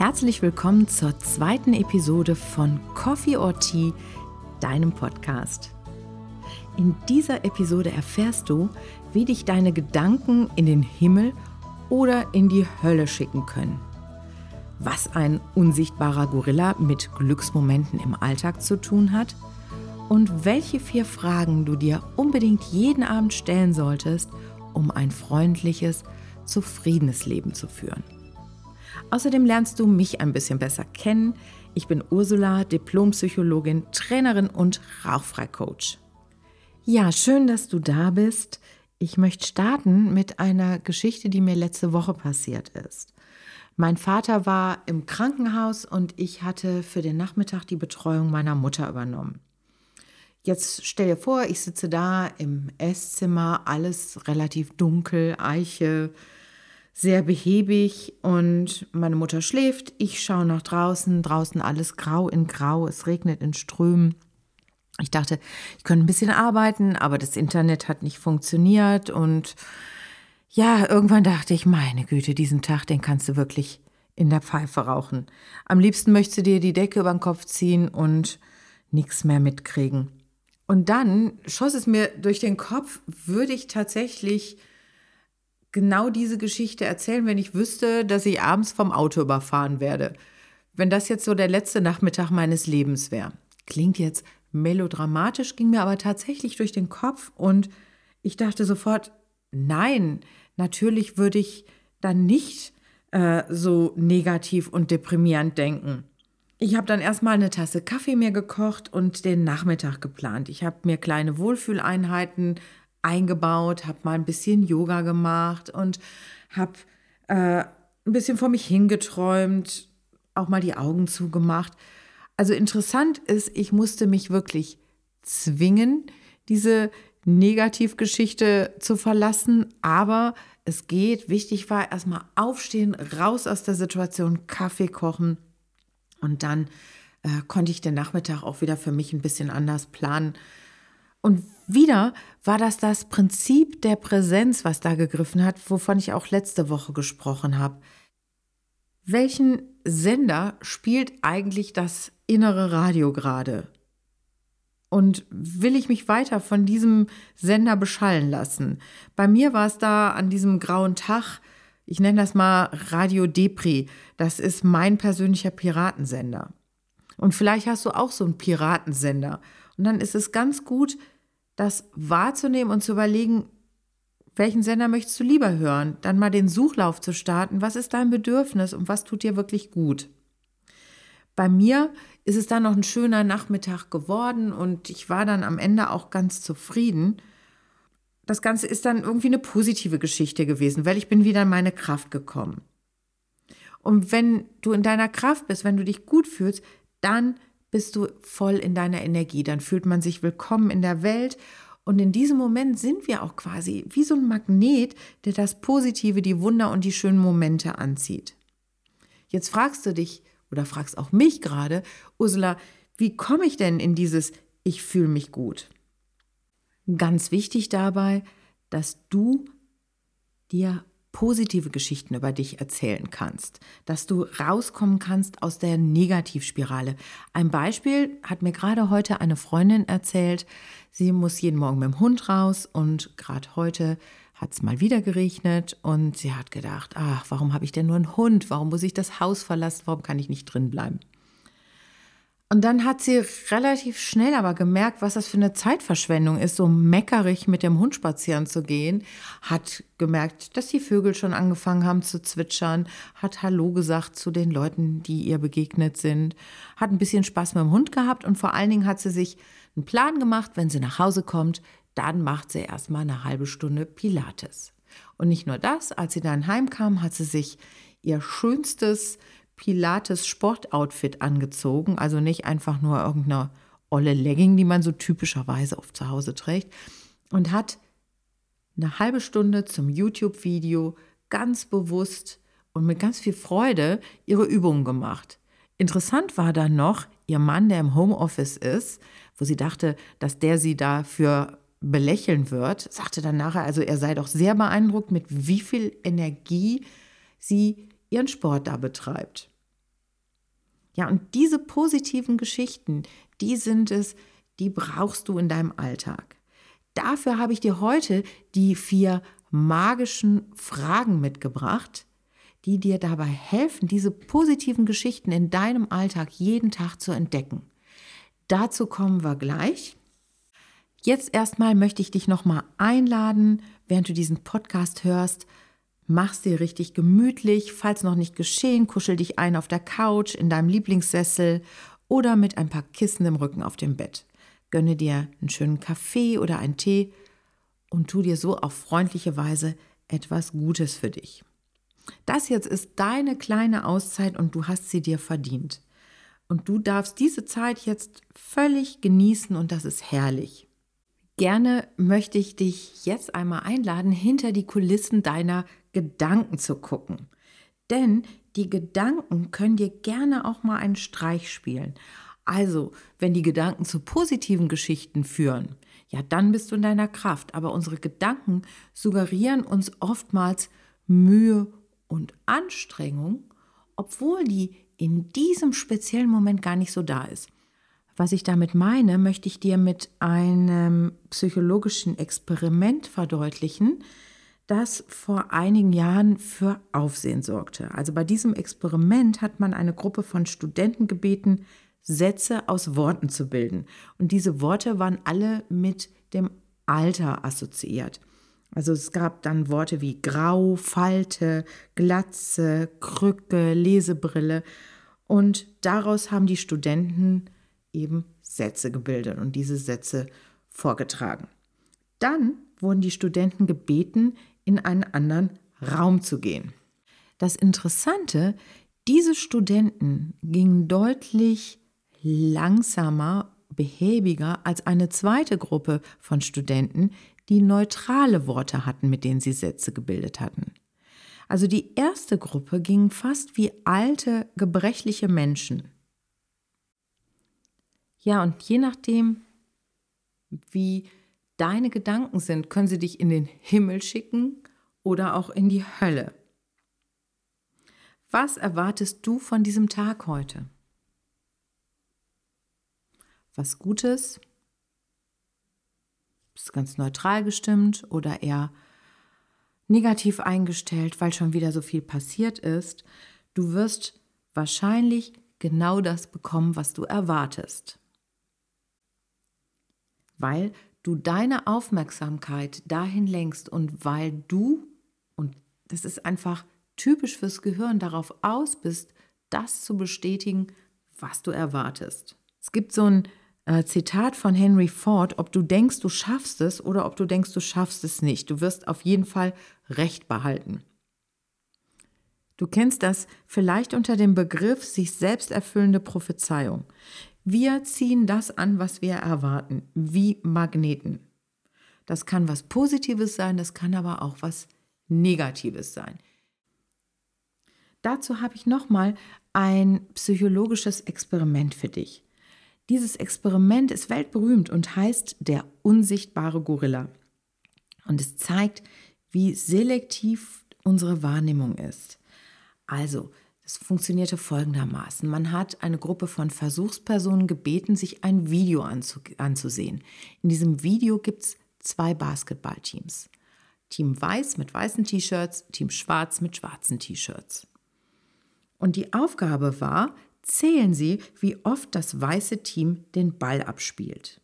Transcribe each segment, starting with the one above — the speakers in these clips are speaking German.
Herzlich willkommen zur zweiten Episode von Coffee or Tea, deinem Podcast. In dieser Episode erfährst du, wie dich deine Gedanken in den Himmel oder in die Hölle schicken können. Was ein unsichtbarer Gorilla mit Glücksmomenten im Alltag zu tun hat und welche vier Fragen du dir unbedingt jeden Abend stellen solltest, um ein freundliches, zufriedenes Leben zu führen. Außerdem lernst du mich ein bisschen besser kennen. Ich bin Ursula, Diplompsychologin, Trainerin und Rauchfreicoach. Ja, schön, dass du da bist. Ich möchte starten mit einer Geschichte, die mir letzte Woche passiert ist. Mein Vater war im Krankenhaus und ich hatte für den Nachmittag die Betreuung meiner Mutter übernommen. Jetzt stell dir vor, ich sitze da im Esszimmer, alles relativ dunkel, Eiche, sehr behäbig und meine Mutter schläft. Ich schaue nach draußen, draußen alles grau in grau, es regnet in Strömen. Ich dachte, ich könnte ein bisschen arbeiten, aber das Internet hat nicht funktioniert und ja, irgendwann dachte ich, meine Güte, diesen Tag, den kannst du wirklich in der Pfeife rauchen. Am liebsten möchtest du dir die Decke über den Kopf ziehen und nichts mehr mitkriegen. Und dann schoss es mir durch den Kopf, würde ich tatsächlich genau diese Geschichte erzählen, wenn ich wüsste, dass ich abends vom Auto überfahren werde. Wenn das jetzt so der letzte Nachmittag meines Lebens wäre. Klingt jetzt melodramatisch, ging mir aber tatsächlich durch den Kopf und ich dachte sofort, nein, natürlich würde ich dann nicht äh, so negativ und deprimierend denken. Ich habe dann erstmal eine Tasse Kaffee mir gekocht und den Nachmittag geplant. Ich habe mir kleine Wohlfühleinheiten eingebaut, habe mal ein bisschen Yoga gemacht und habe äh, ein bisschen vor mich hingeträumt, auch mal die Augen zugemacht. Also interessant ist, ich musste mich wirklich zwingen, diese Negativgeschichte zu verlassen, aber es geht. Wichtig war erstmal aufstehen, raus aus der Situation, Kaffee kochen und dann äh, konnte ich den Nachmittag auch wieder für mich ein bisschen anders planen. Und wieder war das das Prinzip der Präsenz, was da gegriffen hat, wovon ich auch letzte Woche gesprochen habe. Welchen Sender spielt eigentlich das innere Radio gerade? Und will ich mich weiter von diesem Sender beschallen lassen? Bei mir war es da an diesem grauen Tag, ich nenne das mal Radio Depri. Das ist mein persönlicher Piratensender. Und vielleicht hast du auch so einen Piratensender. Und dann ist es ganz gut, das wahrzunehmen und zu überlegen, welchen Sender möchtest du lieber hören? Dann mal den Suchlauf zu starten. Was ist dein Bedürfnis und was tut dir wirklich gut? Bei mir ist es dann noch ein schöner Nachmittag geworden und ich war dann am Ende auch ganz zufrieden. Das Ganze ist dann irgendwie eine positive Geschichte gewesen, weil ich bin wieder in meine Kraft gekommen. Und wenn du in deiner Kraft bist, wenn du dich gut fühlst, dann bist du voll in deiner Energie, dann fühlt man sich willkommen in der Welt und in diesem Moment sind wir auch quasi wie so ein Magnet, der das Positive, die Wunder und die schönen Momente anzieht. Jetzt fragst du dich oder fragst auch mich gerade, Ursula, wie komme ich denn in dieses Ich fühle mich gut? Ganz wichtig dabei, dass du dir positive Geschichten über dich erzählen kannst, dass du rauskommen kannst aus der Negativspirale. Ein Beispiel hat mir gerade heute eine Freundin erzählt, sie muss jeden Morgen mit dem Hund raus und gerade heute hat es mal wieder geregnet und sie hat gedacht, ach, warum habe ich denn nur einen Hund? Warum muss ich das Haus verlassen? Warum kann ich nicht drin bleiben? Und dann hat sie relativ schnell aber gemerkt, was das für eine Zeitverschwendung ist, so meckerig mit dem Hund spazieren zu gehen. Hat gemerkt, dass die Vögel schon angefangen haben zu zwitschern, hat Hallo gesagt zu den Leuten, die ihr begegnet sind, hat ein bisschen Spaß mit dem Hund gehabt und vor allen Dingen hat sie sich einen Plan gemacht, wenn sie nach Hause kommt, dann macht sie erstmal eine halbe Stunde Pilates. Und nicht nur das, als sie dann heimkam, hat sie sich ihr schönstes Pilates Sportoutfit angezogen, also nicht einfach nur irgendeine olle Legging, die man so typischerweise oft zu Hause trägt, und hat eine halbe Stunde zum YouTube-Video ganz bewusst und mit ganz viel Freude ihre Übungen gemacht. Interessant war dann noch, ihr Mann, der im Homeoffice ist, wo sie dachte, dass der sie dafür belächeln wird, sagte dann nachher, also er sei doch sehr beeindruckt, mit wie viel Energie sie ihren Sport da betreibt. Ja, und diese positiven Geschichten, die sind es, die brauchst du in deinem Alltag. Dafür habe ich dir heute die vier magischen Fragen mitgebracht, die dir dabei helfen, diese positiven Geschichten in deinem Alltag jeden Tag zu entdecken. Dazu kommen wir gleich. Jetzt erstmal möchte ich dich nochmal einladen, während du diesen Podcast hörst, mach's dir richtig gemütlich, falls noch nicht geschehen, kuschel dich ein auf der Couch, in deinem Lieblingssessel oder mit ein paar Kissen im Rücken auf dem Bett. Gönne dir einen schönen Kaffee oder einen Tee und tu dir so auf freundliche Weise etwas Gutes für dich. Das jetzt ist deine kleine Auszeit und du hast sie dir verdient. Und du darfst diese Zeit jetzt völlig genießen und das ist herrlich. Gerne möchte ich dich jetzt einmal einladen, hinter die Kulissen deiner Gedanken zu gucken. Denn die Gedanken können dir gerne auch mal einen Streich spielen. Also, wenn die Gedanken zu positiven Geschichten führen, ja, dann bist du in deiner Kraft. Aber unsere Gedanken suggerieren uns oftmals Mühe und Anstrengung, obwohl die in diesem speziellen Moment gar nicht so da ist. Was ich damit meine, möchte ich dir mit einem psychologischen Experiment verdeutlichen, das vor einigen Jahren für Aufsehen sorgte. Also bei diesem Experiment hat man eine Gruppe von Studenten gebeten, Sätze aus Worten zu bilden. Und diese Worte waren alle mit dem Alter assoziiert. Also es gab dann Worte wie Grau, Falte, Glatze, Krücke, Lesebrille. Und daraus haben die Studenten eben Sätze gebildet und diese Sätze vorgetragen. Dann wurden die Studenten gebeten, in einen anderen Raum zu gehen. Das Interessante, diese Studenten gingen deutlich langsamer, behäbiger als eine zweite Gruppe von Studenten, die neutrale Worte hatten, mit denen sie Sätze gebildet hatten. Also die erste Gruppe ging fast wie alte, gebrechliche Menschen. Ja, und je nachdem, wie deine Gedanken sind, können sie dich in den Himmel schicken oder auch in die Hölle. Was erwartest du von diesem Tag heute? was Gutes? Bist ganz neutral gestimmt oder eher negativ eingestellt, weil schon wieder so viel passiert ist? Du wirst wahrscheinlich genau das bekommen, was du erwartest. Weil du deine Aufmerksamkeit dahin lenkst und weil du, und das ist einfach typisch fürs Gehirn, darauf aus bist, das zu bestätigen, was du erwartest. Es gibt so ein äh, Zitat von Henry Ford, ob du denkst, du schaffst es oder ob du denkst, du schaffst es nicht. Du wirst auf jeden Fall Recht behalten. Du kennst das vielleicht unter dem Begriff sich selbst erfüllende Prophezeiung. Wir ziehen das an, was wir erwarten, wie Magneten. Das kann was Positives sein, das kann aber auch was Negatives sein. Dazu habe ich nochmal ein psychologisches Experiment für dich. Dieses Experiment ist weltberühmt und heißt der unsichtbare Gorilla. Und es zeigt, wie selektiv unsere Wahrnehmung ist. Also, es funktionierte folgendermaßen. Man hat eine Gruppe von Versuchspersonen gebeten, sich ein Video anzusehen. In diesem Video gibt es zwei Basketballteams. Team Weiß mit weißen T-Shirts, Team Schwarz mit schwarzen T-Shirts. Und die Aufgabe war, zählen Sie, wie oft das weiße Team den Ball abspielt.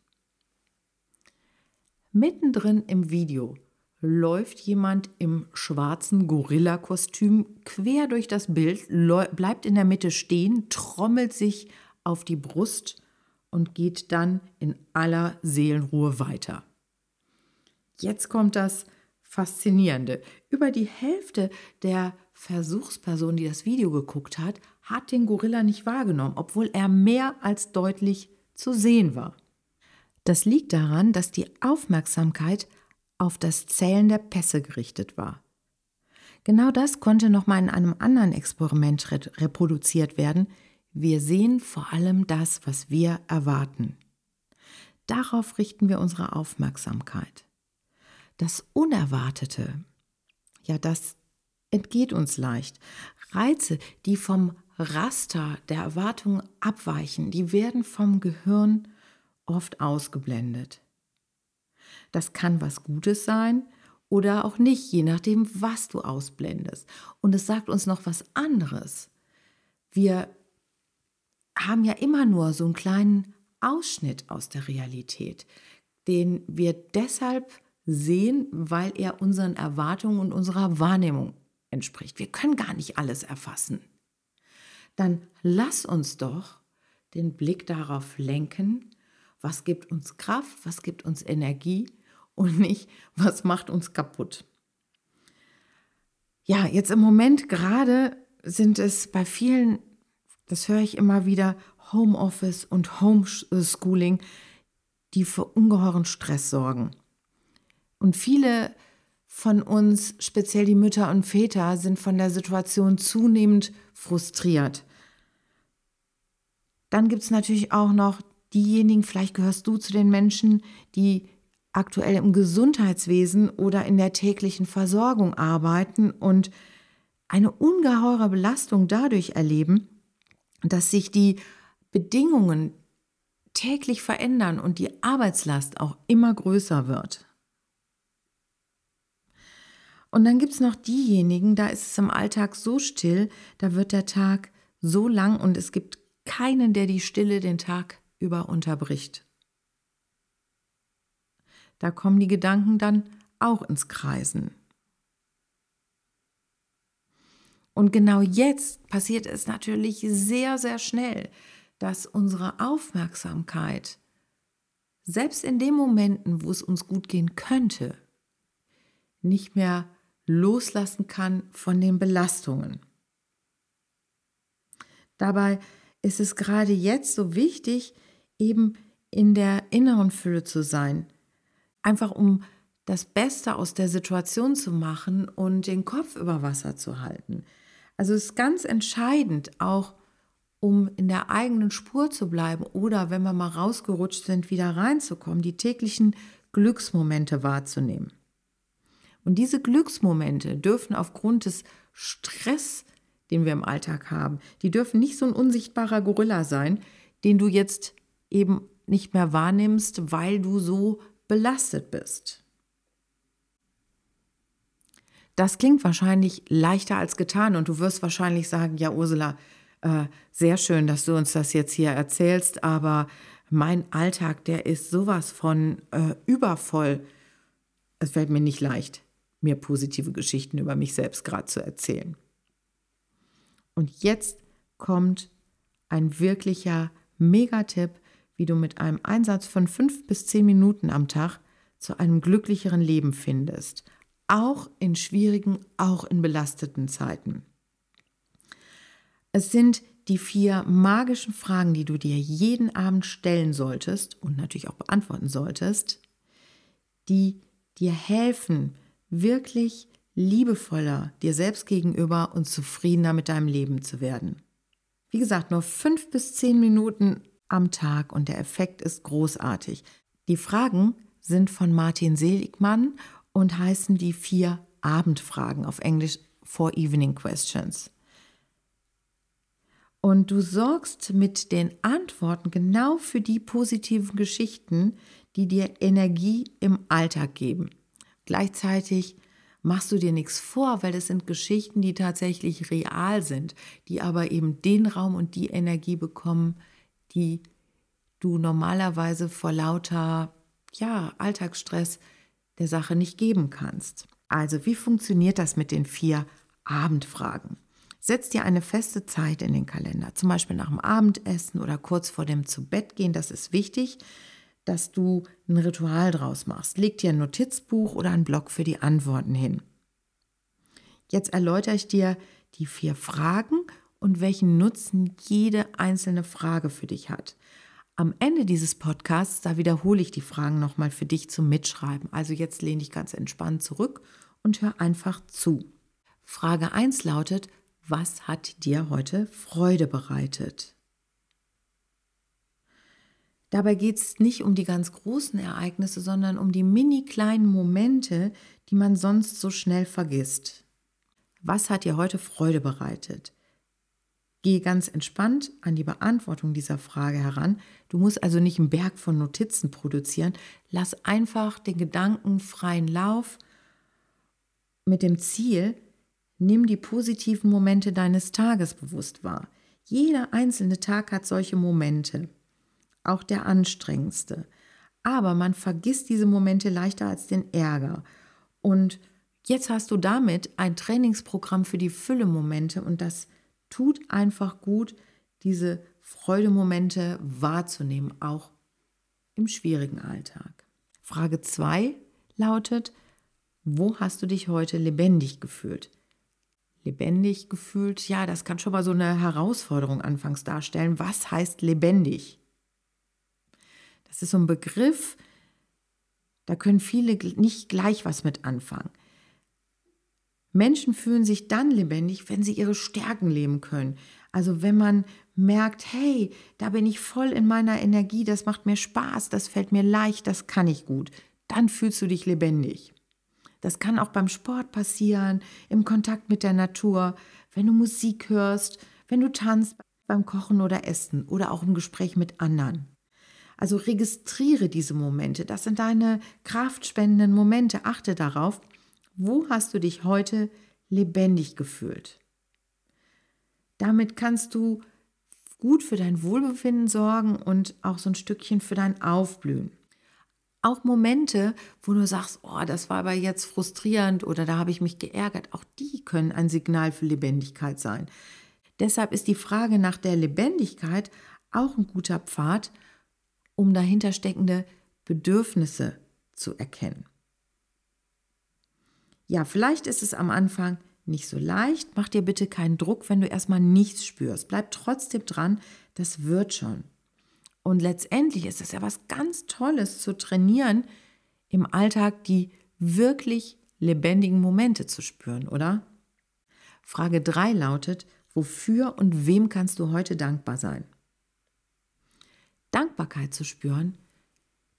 Mittendrin im Video läuft jemand im schwarzen Gorilla-Kostüm quer durch das Bild, bleibt in der Mitte stehen, trommelt sich auf die Brust und geht dann in aller Seelenruhe weiter. Jetzt kommt das Faszinierende. Über die Hälfte der Versuchsperson, die das Video geguckt hat, hat den Gorilla nicht wahrgenommen, obwohl er mehr als deutlich zu sehen war. Das liegt daran, dass die Aufmerksamkeit auf das Zählen der Pässe gerichtet war. Genau das konnte nochmal in einem anderen Experiment reproduziert werden. Wir sehen vor allem das, was wir erwarten. Darauf richten wir unsere Aufmerksamkeit. Das Unerwartete, ja, das entgeht uns leicht. Reize, die vom Raster der Erwartungen abweichen, die werden vom Gehirn oft ausgeblendet. Das kann was Gutes sein oder auch nicht, je nachdem, was du ausblendest. Und es sagt uns noch was anderes. Wir haben ja immer nur so einen kleinen Ausschnitt aus der Realität, den wir deshalb sehen, weil er unseren Erwartungen und unserer Wahrnehmung entspricht. Wir können gar nicht alles erfassen. Dann lass uns doch den Blick darauf lenken, was gibt uns Kraft, was gibt uns Energie und nicht, was macht uns kaputt. Ja, jetzt im Moment gerade sind es bei vielen, das höre ich immer wieder, Homeoffice und Homeschooling, die für ungeheuren Stress sorgen. Und viele von uns, speziell die Mütter und Väter, sind von der Situation zunehmend frustriert. Dann gibt es natürlich auch noch diejenigen, vielleicht gehörst du zu den Menschen, die aktuell im Gesundheitswesen oder in der täglichen Versorgung arbeiten und eine ungeheure Belastung dadurch erleben, dass sich die Bedingungen täglich verändern und die Arbeitslast auch immer größer wird. Und dann gibt es noch diejenigen, da ist es im Alltag so still, da wird der Tag so lang und es gibt keinen, der die Stille den Tag über unterbricht. Da kommen die Gedanken dann auch ins Kreisen. Und genau jetzt passiert es natürlich sehr, sehr schnell, dass unsere Aufmerksamkeit, selbst in den Momenten, wo es uns gut gehen könnte, nicht mehr loslassen kann von den Belastungen. Dabei ist es gerade jetzt so wichtig, eben in der inneren Fülle zu sein, einfach um das Beste aus der Situation zu machen und den Kopf über Wasser zu halten. Also es ist ganz entscheidend, auch um in der eigenen Spur zu bleiben oder wenn wir mal rausgerutscht sind, wieder reinzukommen, die täglichen Glücksmomente wahrzunehmen. Und diese Glücksmomente dürfen aufgrund des Stress, den wir im Alltag haben, die dürfen nicht so ein unsichtbarer Gorilla sein, den du jetzt eben nicht mehr wahrnimmst, weil du so belastet bist. Das klingt wahrscheinlich leichter als getan und du wirst wahrscheinlich sagen, ja Ursula, äh, sehr schön, dass du uns das jetzt hier erzählst, aber mein Alltag, der ist sowas von äh, übervoll. Es fällt mir nicht leicht mir positive Geschichten über mich selbst gerade zu erzählen. Und jetzt kommt ein wirklicher Megatipp, wie du mit einem Einsatz von fünf bis zehn Minuten am Tag zu einem glücklicheren Leben findest. Auch in schwierigen, auch in belasteten Zeiten. Es sind die vier magischen Fragen, die du dir jeden Abend stellen solltest und natürlich auch beantworten solltest, die dir helfen, wirklich liebevoller dir selbst gegenüber und zufriedener mit deinem Leben zu werden. Wie gesagt, nur fünf bis zehn Minuten am Tag und der Effekt ist großartig. Die Fragen sind von Martin Seligmann und heißen die vier Abendfragen auf Englisch Four Evening Questions. Und du sorgst mit den Antworten genau für die positiven Geschichten, die dir Energie im Alltag geben. Gleichzeitig machst du dir nichts vor, weil das sind Geschichten, die tatsächlich real sind, die aber eben den Raum und die Energie bekommen, die du normalerweise vor lauter ja, Alltagsstress der Sache nicht geben kannst. Also, wie funktioniert das mit den vier Abendfragen? Setz dir eine feste Zeit in den Kalender, zum Beispiel nach dem Abendessen oder kurz vor dem Zubettgehen, das ist wichtig dass du ein Ritual draus machst. Leg dir ein Notizbuch oder einen Block für die Antworten hin. Jetzt erläutere ich dir die vier Fragen und welchen Nutzen jede einzelne Frage für dich hat. Am Ende dieses Podcasts, da wiederhole ich die Fragen nochmal für dich zum Mitschreiben. Also jetzt lehne dich ganz entspannt zurück und hör einfach zu. Frage 1 lautet, was hat dir heute Freude bereitet? Dabei geht es nicht um die ganz großen Ereignisse, sondern um die mini kleinen Momente, die man sonst so schnell vergisst. Was hat dir heute Freude bereitet? Gehe ganz entspannt an die Beantwortung dieser Frage heran. Du musst also nicht einen Berg von Notizen produzieren. Lass einfach den Gedanken freien Lauf mit dem Ziel, nimm die positiven Momente deines Tages bewusst wahr. Jeder einzelne Tag hat solche Momente, auch der anstrengendste. Aber man vergisst diese Momente leichter als den Ärger. Und jetzt hast du damit ein Trainingsprogramm für die Fülle-Momente und das tut einfach gut, diese Freudemomente wahrzunehmen, auch im schwierigen Alltag. Frage 2 lautet, wo hast du dich heute lebendig gefühlt? Lebendig gefühlt, ja, das kann schon mal so eine Herausforderung anfangs darstellen. Was heißt lebendig? Das ist so ein Begriff, da können viele nicht gleich was mit anfangen. Menschen fühlen sich dann lebendig, wenn sie ihre Stärken leben können. Also wenn man merkt, hey, da bin ich voll in meiner Energie, das macht mir Spaß, das fällt mir leicht, das kann ich gut, dann fühlst du dich lebendig. Das kann auch beim Sport passieren, im Kontakt mit der Natur, wenn du Musik hörst, wenn du tanzt, beim Kochen oder Essen oder auch im Gespräch mit anderen. Also registriere diese Momente, das sind deine kraftspendenden Momente, achte darauf wo hast du dich heute lebendig gefühlt? Damit kannst du gut für dein Wohlbefinden sorgen und auch so ein Stückchen für dein Aufblühen. Auch Momente, wo du sagst, oh, das war aber jetzt frustrierend oder da habe ich mich geärgert, auch die können ein Signal für Lebendigkeit sein. Deshalb ist die Frage nach der Lebendigkeit auch ein guter Pfad, um dahinter steckende Bedürfnisse zu erkennen. Ja, vielleicht ist es am Anfang nicht so leicht. Mach dir bitte keinen Druck, wenn du erstmal nichts spürst. Bleib trotzdem dran, das wird schon. Und letztendlich ist es ja was ganz Tolles zu trainieren, im Alltag die wirklich lebendigen Momente zu spüren, oder? Frage 3 lautet, wofür und wem kannst du heute dankbar sein? Dankbarkeit zu spüren,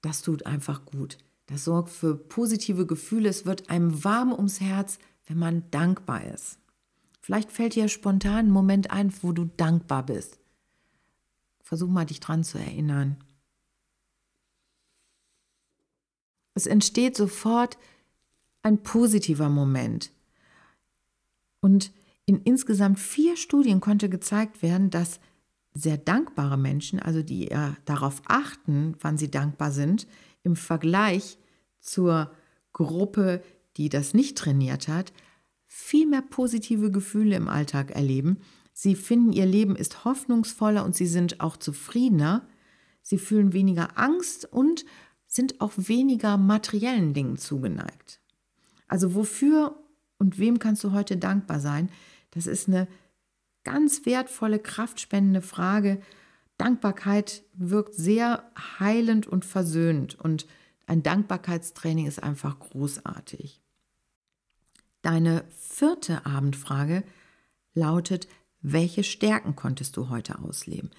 das tut einfach gut. Das sorgt für positive Gefühle. Es wird einem warm ums Herz, wenn man dankbar ist. Vielleicht fällt dir spontan ein Moment ein, wo du dankbar bist. Versuch mal, dich dran zu erinnern. Es entsteht sofort ein positiver Moment. Und in insgesamt vier Studien konnte gezeigt werden, dass sehr dankbare Menschen, also die darauf achten, wann sie dankbar sind, im Vergleich zur Gruppe, die das nicht trainiert hat, viel mehr positive Gefühle im Alltag erleben. Sie finden, ihr Leben ist hoffnungsvoller und sie sind auch zufriedener. Sie fühlen weniger Angst und sind auch weniger materiellen Dingen zugeneigt. Also wofür und wem kannst du heute dankbar sein? Das ist eine ganz wertvolle, kraftspendende Frage, Dankbarkeit wirkt sehr heilend und versöhnend und ein Dankbarkeitstraining ist einfach großartig. Deine vierte Abendfrage lautet, welche Stärken konntest du heute ausleben?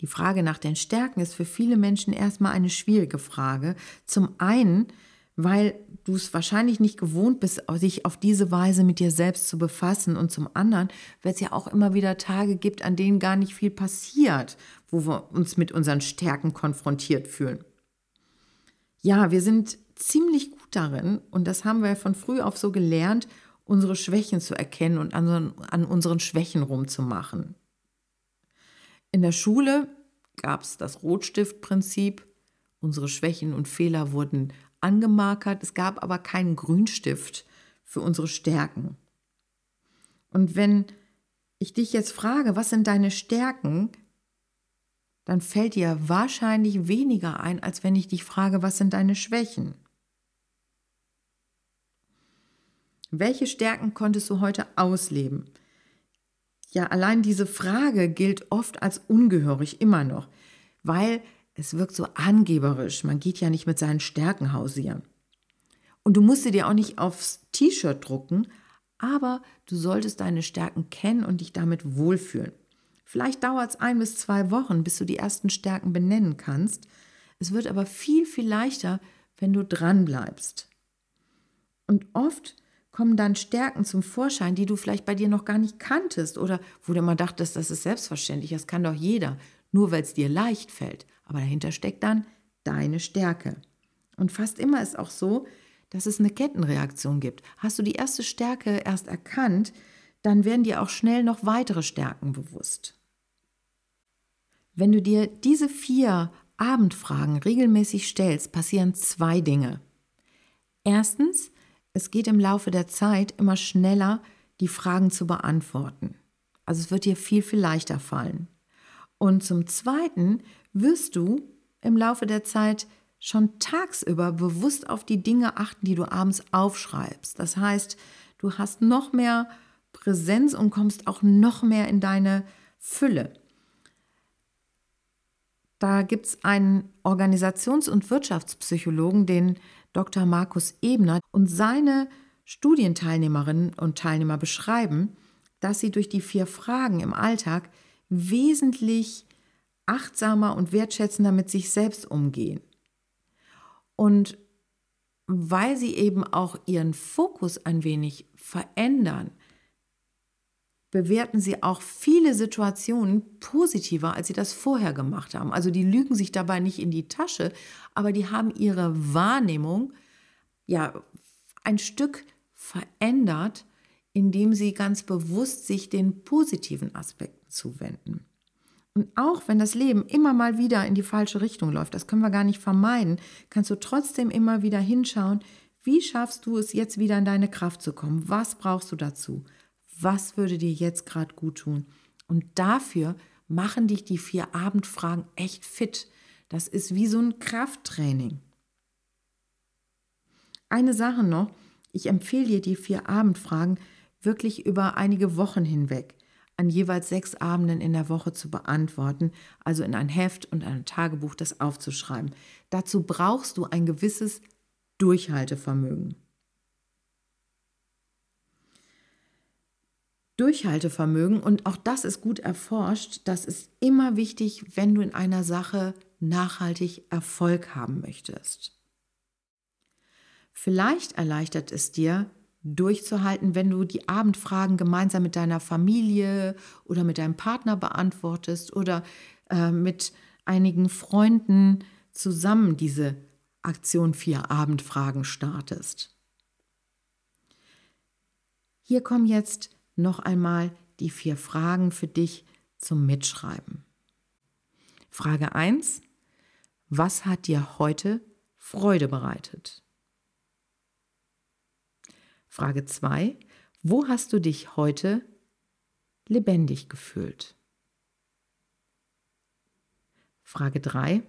Die Frage nach den Stärken ist für viele Menschen erstmal eine schwierige Frage. Zum einen, weil du es wahrscheinlich nicht gewohnt bist, sich auf diese Weise mit dir selbst zu befassen. Und zum anderen, weil es ja auch immer wieder Tage gibt, an denen gar nicht viel passiert, wo wir uns mit unseren Stärken konfrontiert fühlen. Ja, wir sind ziemlich gut darin, und das haben wir von früh auf so gelernt, unsere Schwächen zu erkennen und an, an unseren Schwächen rumzumachen. In der Schule gab es das Rotstiftprinzip. Unsere Schwächen und Fehler wurden angemarkert. Es gab aber keinen Grünstift für unsere Stärken. Und wenn ich dich jetzt frage, was sind deine Stärken, dann fällt dir wahrscheinlich weniger ein, als wenn ich dich frage, was sind deine Schwächen? Welche Stärken konntest du heute ausleben? Ja, allein diese Frage gilt oft als ungehörig immer noch, weil es wirkt so angeberisch. Man geht ja nicht mit seinen Stärken hausieren. Und du musst sie dir auch nicht aufs T-Shirt drucken, aber du solltest deine Stärken kennen und dich damit wohlfühlen. Vielleicht dauert es ein bis zwei Wochen, bis du die ersten Stärken benennen kannst. Es wird aber viel, viel leichter, wenn du dran bleibst. Und oft kommen dann Stärken zum Vorschein, die du vielleicht bei dir noch gar nicht kanntest oder wo du immer dachtest, das ist selbstverständlich, das kann doch jeder, nur weil es dir leicht fällt. Aber dahinter steckt dann deine Stärke. Und fast immer ist auch so, dass es eine Kettenreaktion gibt. Hast du die erste Stärke erst erkannt, dann werden dir auch schnell noch weitere Stärken bewusst. Wenn du dir diese vier Abendfragen regelmäßig stellst, passieren zwei Dinge. Erstens, es geht im Laufe der Zeit immer schneller, die Fragen zu beantworten. Also es wird dir viel, viel leichter fallen. Und zum Zweiten wirst du im Laufe der Zeit schon tagsüber bewusst auf die Dinge achten, die du abends aufschreibst. Das heißt, du hast noch mehr Präsenz und kommst auch noch mehr in deine Fülle. Da gibt es einen Organisations- und Wirtschaftspsychologen, den Dr. Markus Ebner, und seine Studienteilnehmerinnen und Teilnehmer beschreiben, dass sie durch die vier Fragen im Alltag wesentlich achtsamer und wertschätzender mit sich selbst umgehen. Und weil sie eben auch ihren Fokus ein wenig verändern, bewerten sie auch viele Situationen positiver, als sie das vorher gemacht haben. Also die lügen sich dabei nicht in die Tasche, aber die haben ihre Wahrnehmung ja ein Stück verändert, indem sie ganz bewusst sich den positiven Aspekten zuwenden. Und auch wenn das Leben immer mal wieder in die falsche Richtung läuft, das können wir gar nicht vermeiden, kannst du trotzdem immer wieder hinschauen, wie schaffst du es jetzt wieder in deine Kraft zu kommen? Was brauchst du dazu? Was würde dir jetzt gerade gut tun? Und dafür machen dich die vier Abendfragen echt fit. Das ist wie so ein Krafttraining. Eine Sache noch, ich empfehle dir die vier Abendfragen wirklich über einige Wochen hinweg an jeweils sechs Abenden in der Woche zu beantworten, also in ein Heft und ein Tagebuch das aufzuschreiben. Dazu brauchst du ein gewisses Durchhaltevermögen. Durchhaltevermögen, und auch das ist gut erforscht, das ist immer wichtig, wenn du in einer Sache nachhaltig Erfolg haben möchtest. Vielleicht erleichtert es dir, durchzuhalten, wenn du die Abendfragen gemeinsam mit deiner Familie oder mit deinem Partner beantwortest oder äh, mit einigen Freunden zusammen diese Aktion vier Abendfragen startest. Hier kommen jetzt noch einmal die vier Fragen für dich zum Mitschreiben. Frage 1. Was hat dir heute Freude bereitet? Frage 2. Wo hast du dich heute lebendig gefühlt? Frage 3.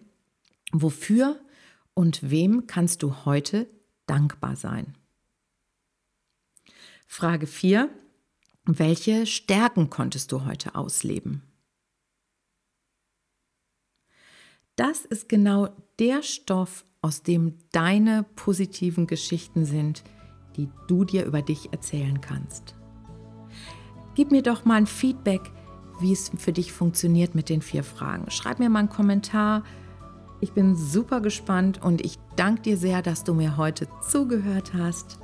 Wofür und wem kannst du heute dankbar sein? Frage 4. Welche Stärken konntest du heute ausleben? Das ist genau der Stoff, aus dem deine positiven Geschichten sind, die du dir über dich erzählen kannst. Gib mir doch mal ein Feedback, wie es für dich funktioniert mit den vier Fragen. Schreib mir mal einen Kommentar. Ich bin super gespannt und ich danke dir sehr, dass du mir heute zugehört hast.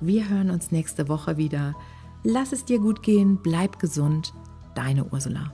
Wir hören uns nächste Woche wieder. Lass es dir gut gehen, bleib gesund. Deine Ursula.